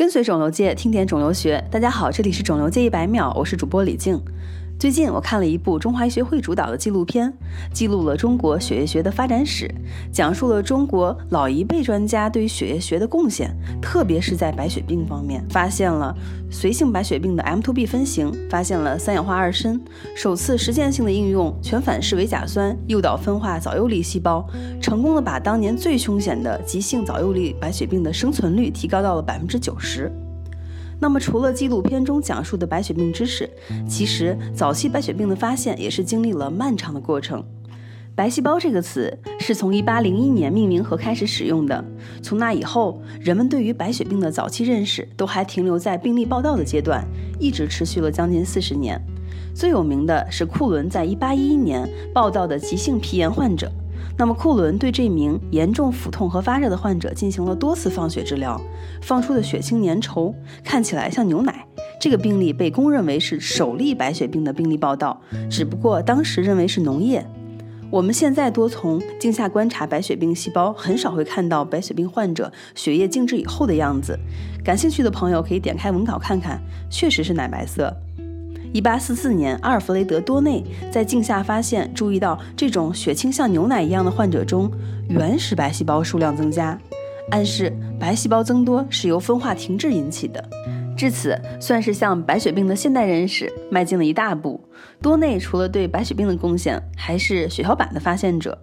跟随肿瘤界，听点肿瘤学。大家好，这里是肿瘤界一百秒，我是主播李静。最近我看了一部中华医学会主导的纪录片，记录了中国血液学的发展史，讲述了中国老一辈专家对于血液学的贡献，特别是在白血病方面，发现了髓性白血病的 M2B 分型，发现了三氧化二砷，首次实践性的应用全反式维甲酸诱导分化早幼粒细胞，成功的把当年最凶险的急性早幼粒白血病的生存率提高到了百分之九十。那么，除了纪录片中讲述的白血病知识，其实早期白血病的发现也是经历了漫长的过程。白细胞这个词是从1801年命名和开始使用的，从那以后，人们对于白血病的早期认识都还停留在病例报道的阶段，一直持续了将近四十年。最有名的是库伦在1811年报道的急性皮炎患者。那么库伦对这名严重腹痛和发热的患者进行了多次放血治疗，放出的血清粘稠，看起来像牛奶。这个病例被公认为是首例白血病的病例报道，只不过当时认为是脓液。我们现在多从镜下观察白血病细胞，很少会看到白血病患者血液静置以后的样子。感兴趣的朋友可以点开文稿看看，确实是奶白色。一八四四年，阿尔弗雷德多内在镜下发现，注意到这种血清像牛奶一样的患者中，原始白细胞数量增加，暗示白细胞增多是由分化停滞引起的。至此，算是向白血病的现代认识迈进了一大步。多内除了对白血病的贡献，还是血小板的发现者。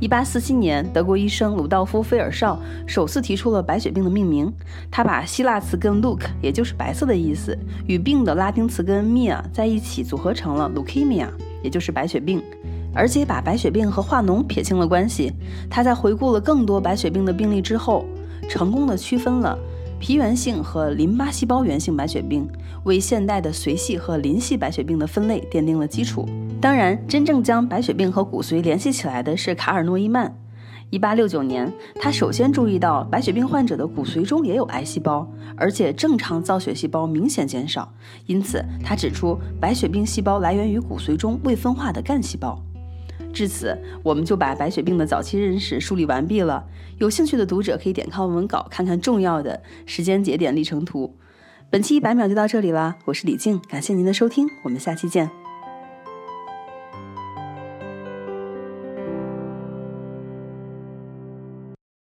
一八四七年，德国医生鲁道夫·菲尔绍首次提出了白血病的命名。他把希腊词根 “look”，也就是白色的意思，与病的拉丁词根 “mia” 在一起组合成了 “leukemia”，也就是白血病，而且把白血病和化脓撇清了关系。他在回顾了更多白血病的病例之后，成功的区分了。皮源性和淋巴细胞源性白血病为现代的髓系和淋系白血病的分类奠定了基础。当然，真正将白血病和骨髓联系起来的是卡尔诺伊曼。1869年，他首先注意到白血病患者的骨髓中也有癌细胞，而且正常造血细胞明显减少。因此，他指出白血病细胞来源于骨髓中未分化的干细胞。至此，我们就把白血病的早期认识梳理完毕了。有兴趣的读者可以点开文稿看看重要的时间节点历程图。本期一百秒就到这里啦，我是李静，感谢您的收听，我们下期见。